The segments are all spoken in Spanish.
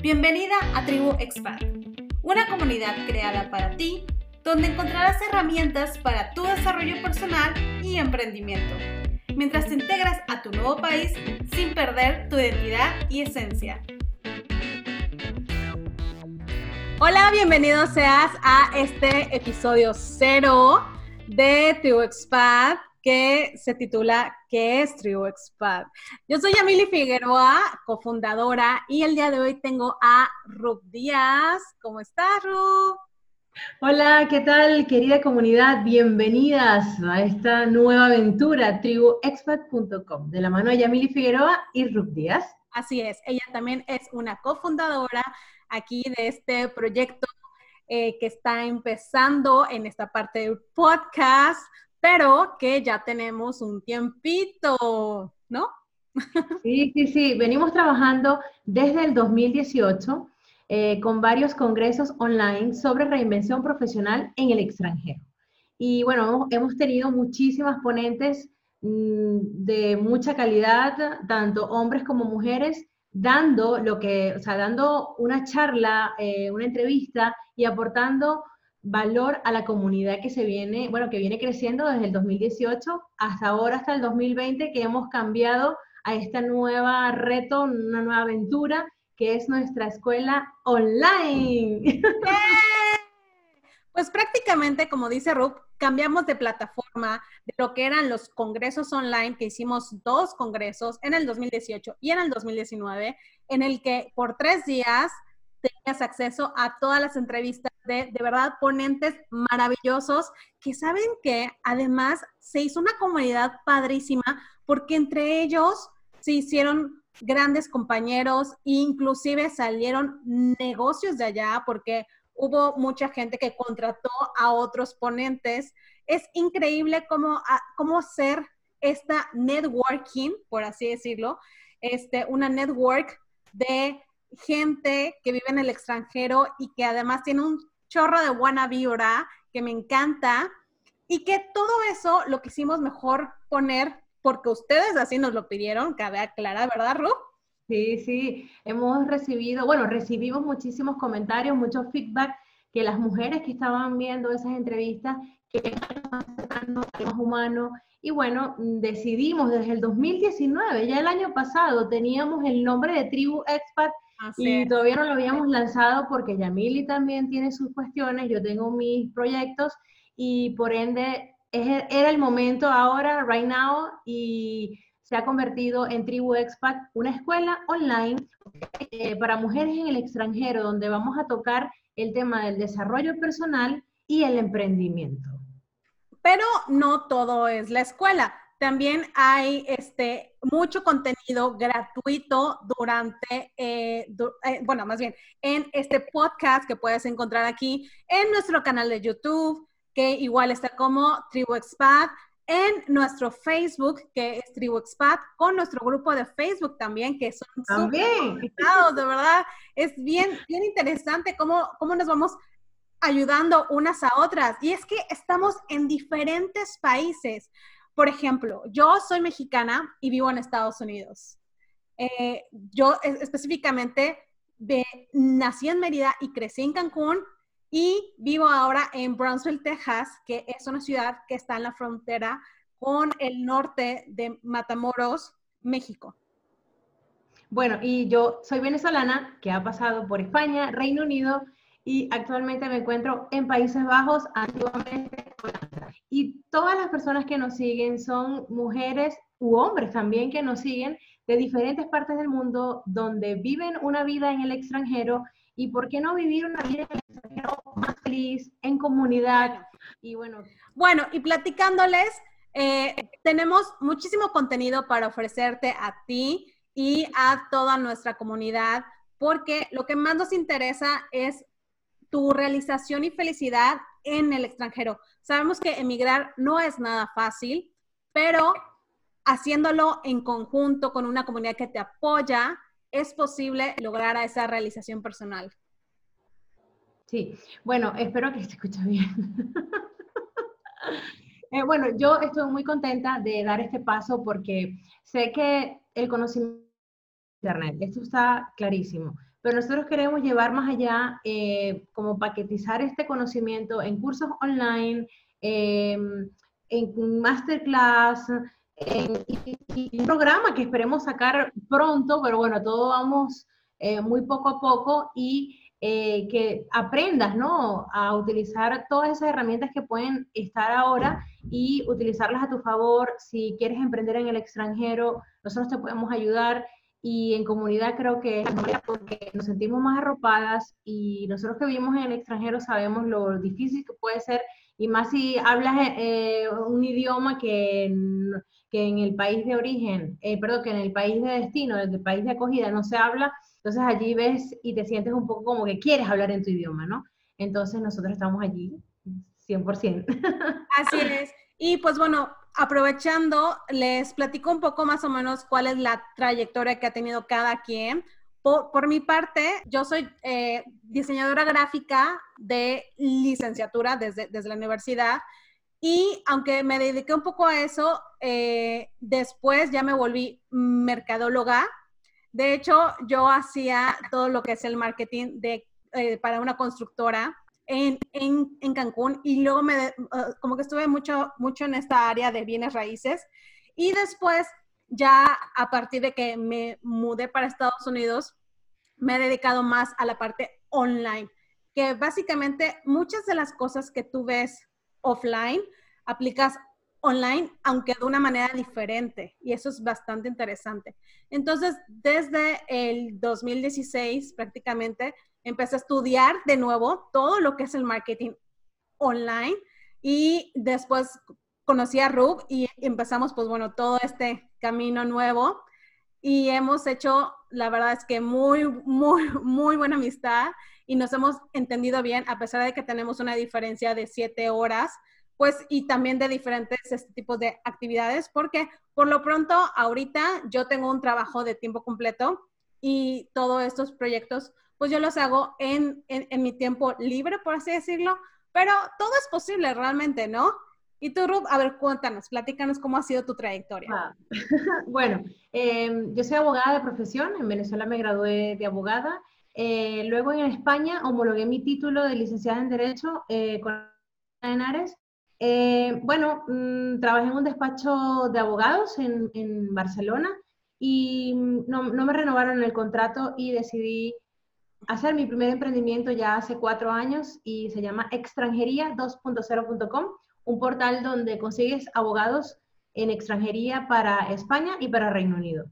Bienvenida a Tribu Expat, una comunidad creada para ti donde encontrarás herramientas para tu desarrollo personal y emprendimiento, mientras te integras a tu nuevo país sin perder tu identidad y esencia. Hola, bienvenido seas a este episodio cero de Tribu Expat que se titula ¿Qué es Tribu Expat? Yo soy Yamili Figueroa, cofundadora, y el día de hoy tengo a Rub Díaz. ¿Cómo estás, Rub? Hola, ¿qué tal, querida comunidad? Bienvenidas a esta nueva aventura, tribuexpat.com, de la mano de Yamili Figueroa y Rub Díaz. Así es, ella también es una cofundadora aquí de este proyecto eh, que está empezando en esta parte del podcast pero que ya tenemos un tiempito, ¿no? Sí, sí, sí, venimos trabajando desde el 2018 eh, con varios congresos online sobre reinvención profesional en el extranjero. Y bueno, hemos tenido muchísimas ponentes mm, de mucha calidad, tanto hombres como mujeres, dando lo que, o sea, dando una charla, eh, una entrevista y aportando valor a la comunidad que se viene, bueno, que viene creciendo desde el 2018 hasta ahora, hasta el 2020, que hemos cambiado a esta nueva reto, una nueva aventura, que es nuestra escuela online. Pues prácticamente, como dice Ruth, cambiamos de plataforma de lo que eran los congresos online, que hicimos dos congresos en el 2018 y en el 2019, en el que por tres días tenías acceso a todas las entrevistas de, de verdad, ponentes maravillosos que saben que además se hizo una comunidad padrísima porque entre ellos se hicieron grandes compañeros inclusive salieron negocios de allá porque hubo mucha gente que contrató a otros ponentes. Es increíble cómo, cómo ser esta networking, por así decirlo, este, una network de gente que vive en el extranjero y que además tiene un chorro de buena vibra que me encanta y que todo eso lo quisimos mejor poner porque ustedes así nos lo pidieron, cabe aclarar, ¿verdad, Ru? Sí, sí, hemos recibido, bueno, recibimos muchísimos comentarios, mucho feedback que las mujeres que estaban viendo esas entrevistas, que más humano, y bueno, decidimos desde el 2019, ya el año pasado, teníamos el nombre de Tribu Expat y todavía no lo habíamos lanzado porque Yamili también tiene sus cuestiones, yo tengo mis proyectos y por ende era el momento ahora, right now, y se ha convertido en Tribu Expat, una escuela online eh, para mujeres en el extranjero, donde vamos a tocar el tema del desarrollo personal y el emprendimiento. Pero no todo es la escuela. También hay este, mucho contenido gratuito durante, eh, eh, bueno, más bien, en este podcast que puedes encontrar aquí en nuestro canal de YouTube, que igual está como Tribu Expat, en nuestro Facebook, que es Tribu Expat, con nuestro grupo de Facebook también, que son también invitados, de verdad. Es bien, bien interesante cómo, cómo nos vamos ayudando unas a otras. Y es que estamos en diferentes países. Por ejemplo, yo soy mexicana y vivo en Estados Unidos. Eh, yo específicamente nací en Mérida y crecí en Cancún y vivo ahora en Brownsville, Texas, que es una ciudad que está en la frontera con el norte de Matamoros, México. Bueno, y yo soy venezolana que ha pasado por España, Reino Unido y actualmente me encuentro en Países Bajos, antiguamente Y todas las personas que nos siguen son mujeres u hombres también que nos siguen de diferentes partes del mundo donde viven una vida en el extranjero y por qué no vivir una vida en el extranjero más feliz, en comunidad. Y bueno. Bueno, y platicándoles, eh, tenemos muchísimo contenido para ofrecerte a ti y a toda nuestra comunidad, porque lo que más nos interesa es tu realización y felicidad en el extranjero. Sabemos que emigrar no es nada fácil, pero haciéndolo en conjunto con una comunidad que te apoya, es posible lograr esa realización personal. Sí, bueno, espero que se escuche bien. Eh, bueno, yo estoy muy contenta de dar este paso porque sé que el conocimiento Internet. Esto está clarísimo. Pero nosotros queremos llevar más allá, eh, como paquetizar este conocimiento en cursos online, em, en masterclass, en, un programa que esperemos sacar pronto, pero bueno, todo vamos eh, muy poco a poco y eh, que aprendas, ¿no? A utilizar todas esas herramientas que pueden estar ahora y utilizarlas a tu favor. Si quieres emprender en el extranjero, nosotros te podemos ayudar y en comunidad creo que es porque nos sentimos más arropadas y nosotros que vivimos en el extranjero sabemos lo difícil que puede ser y más si hablas eh, un idioma que en, que en el país de origen, eh, perdón, que en el país de destino, en el país de acogida no se habla, entonces allí ves y te sientes un poco como que quieres hablar en tu idioma, ¿no? Entonces nosotros estamos allí 100%. Así es. Y pues bueno, aprovechando, les platico un poco más o menos cuál es la trayectoria que ha tenido cada quien. Por, mi parte, yo soy eh, diseñadora gráfica de licenciatura desde, desde la universidad y aunque me dediqué un poco a eso, eh, después ya me volví mercadóloga. De hecho, yo hacía todo lo que es el marketing de, eh, para una constructora en, en, en, Cancún y luego me, uh, como que estuve mucho, mucho en esta área de bienes raíces. Y después, ya a partir de que me mudé para Estados Unidos, me he dedicado más a la parte online, que básicamente muchas de las cosas que tú ves offline, aplicas online, aunque de una manera diferente. Y eso es bastante interesante. Entonces, desde el 2016 prácticamente, empecé a estudiar de nuevo todo lo que es el marketing online y después conocí a Rub y empezamos, pues bueno, todo este camino nuevo y hemos hecho, la verdad es que muy, muy, muy buena amistad y nos hemos entendido bien a pesar de que tenemos una diferencia de siete horas pues y también de diferentes este, tipos de actividades, porque por lo pronto ahorita yo tengo un trabajo de tiempo completo y todos estos proyectos, pues yo los hago en, en, mi tiempo libre, por así decirlo, pero todo es posible realmente, ¿no? Y tú, Ruth, a ver, cuéntanos, platícanos cómo ha sido tu trayectoria. Ah, bueno, em, yo soy abogada de profesión, en Venezuela me gradué de abogada, eh, luego en España homologué mi título de licenciada en Derecho eh, con Henares eh, bueno, mm, trabajé en un despacho de abogados en, en Barcelona y no, no, me renovaron el contrato y decidí hacer mi primer emprendimiento ya hace cuatro años y se llama extranjería 2.0.com, un portal donde consigues abogados en extranjería para España y para Reino Unido.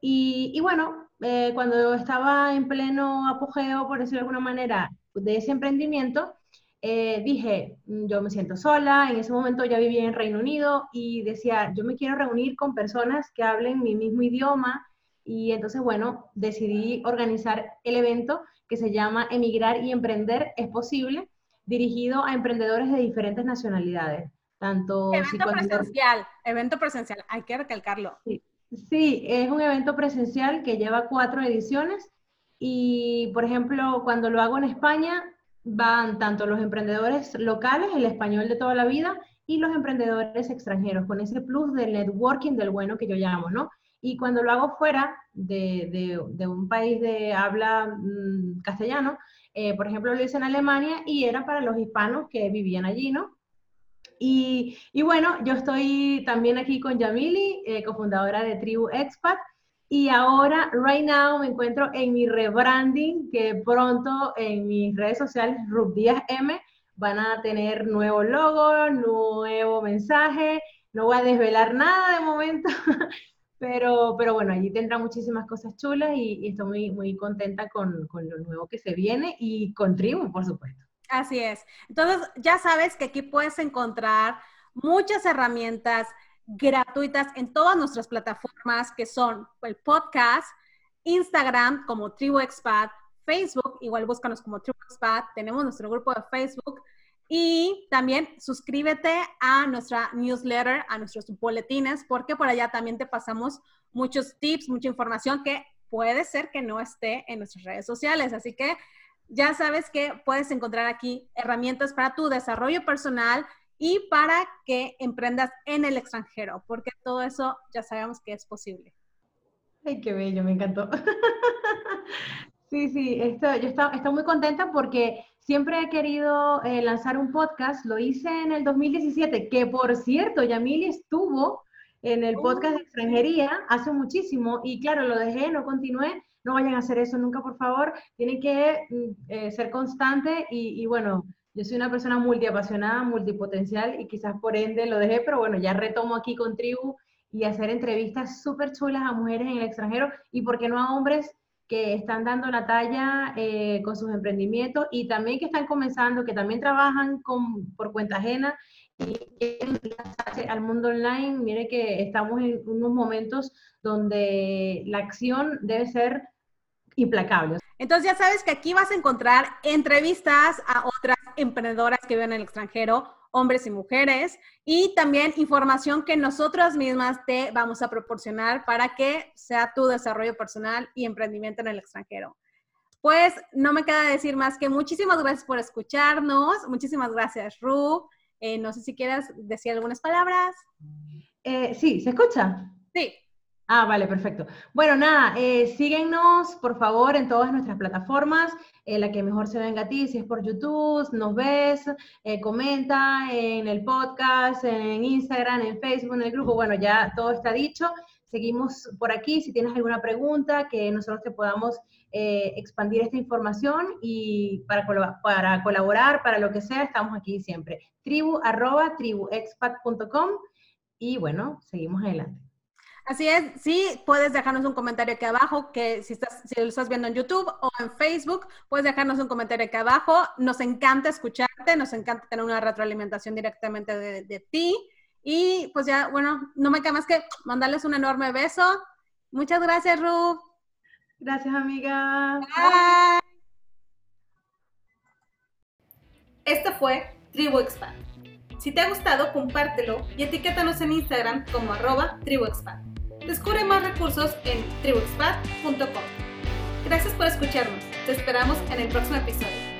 Y, y bueno, eh, cuando estaba en pleno apogeo, por decirlo de alguna manera, de ese emprendimiento, eh, dije, mm, yo me siento sola, en ese momento ya vivía en Reino Unido y decía, yo me quiero reunir con personas que hablen mi mismo idioma y entonces, bueno, decidí organizar el evento que se llama Emigrar y Emprender es posible, dirigido a emprendedores de diferentes nacionalidades. Tanto evento presencial, evento presencial, hay que recalcarlo. Sí. sí, es un evento presencial que lleva cuatro ediciones y, por ejemplo, cuando lo hago en España, van tanto los emprendedores locales, el español de toda la vida, y los emprendedores extranjeros, con ese plus del networking del bueno que yo llamo, ¿no? Y cuando lo hago fuera de, de, un país de habla mm, castellano, eh, por ejemplo, lo hice en Alemania y era para los hispanos que vivían allí, ¿no? Y, y bueno, yo estoy también aquí con Yamili, eh, cofundadora de Tribu Expat, y ahora, right now, me encuentro en mi rebranding, que pronto en mis redes sociales, Díaz M, van a tener nuevo logo, nuevo mensaje. No voy a desvelar nada de momento, pero, pero bueno, allí tendrá muchísimas cosas chulas y, estoy muy, muy contenta con, con, lo nuevo que se viene y con Tribu, por supuesto. Así es. Entonces, ya sabes que aquí puedes encontrar muchas herramientas, gratuitas en todas nuestras plataformas que son el podcast, Instagram como Tribu Expat, Facebook, igual búscanos como Tribu Expat, tenemos nuestro grupo de Facebook y también suscríbete a nuestra newsletter, a nuestros boletines, porque por allá también te pasamos muchos tips, mucha información que puede ser que no esté en nuestras redes sociales. Así que ya sabes que puedes encontrar aquí herramientas para tu desarrollo personal y para que emprendas en el extranjero, porque todo eso ya sabemos que es posible. Ay, qué bello, me encantó. sí, sí, esto, yo estoy, muy contenta porque siempre he querido eh, lanzar un podcast. Lo hice en el 2017, que por cierto, Yamili estuvo en el podcast de oh, extranjería hace muchísimo y claro, lo dejé, no continué. No vayan a hacer eso nunca, por favor. Tienen que mm, eh, ser constante y, y bueno, yo soy una persona multiapasionada, multipotencial y quizás por ende lo dejé, pero bueno, ya retomo aquí con Tribu y hacer entrevistas súper chulas a mujeres en el extranjero y por qué no a hombres que están dando la talla eh, con sus emprendimientos y también que están comenzando, que también trabajan con, por cuenta ajena y quieren al mundo online. Mire que estamos en unos momentos donde la acción debe ser implacable. Entonces ya sabes que aquí vas a encontrar entrevistas a otras emprendedoras que viven en el extranjero hombres y mujeres, y también información que nosotras mismas te vamos a proporcionar para que sea tu desarrollo personal y emprendimiento en el extranjero. Pues no me queda decir más que muchísimas gracias por escucharnos, muchísimas gracias Ru. Eh, no sé si quieras decir algunas palabras. Eh, sí, ¿se escucha? Sí. Ah, vale, perfecto. Bueno, nada, eh, síguenos por favor en todas nuestras plataformas, en la que mejor se venga a ti, si es por YouTube, nos ves, eh, comenta en el podcast, en Instagram, en Facebook, en el grupo, bueno, ya todo está dicho. Seguimos por aquí, si tienes alguna pregunta, que nosotros te podamos eh, expandir esta información y para, para colaborar, para lo que sea, estamos aquí siempre. Tribu arroba tribuexpat.com y bueno, seguimos adelante. Así es, sí, puedes dejarnos un comentario aquí abajo, que si, estás, si lo estás viendo en YouTube o en Facebook, puedes dejarnos un comentario aquí abajo. Nos encanta escucharte, nos encanta tener una retroalimentación directamente de, ti. Y pues ya, bueno, no me queda más que mandarles un enorme beso. Muchas gracias, Ru. Gracias, amiga. Bye. Esto fue Tribu Expand. Si te ha gustado, compártelo y etiquétanos en Instagram como arroba tribuexpand. Descubre más recursos en tribuexpat.com. Gracias por escucharnos. Te esperamos en el próximo episodio.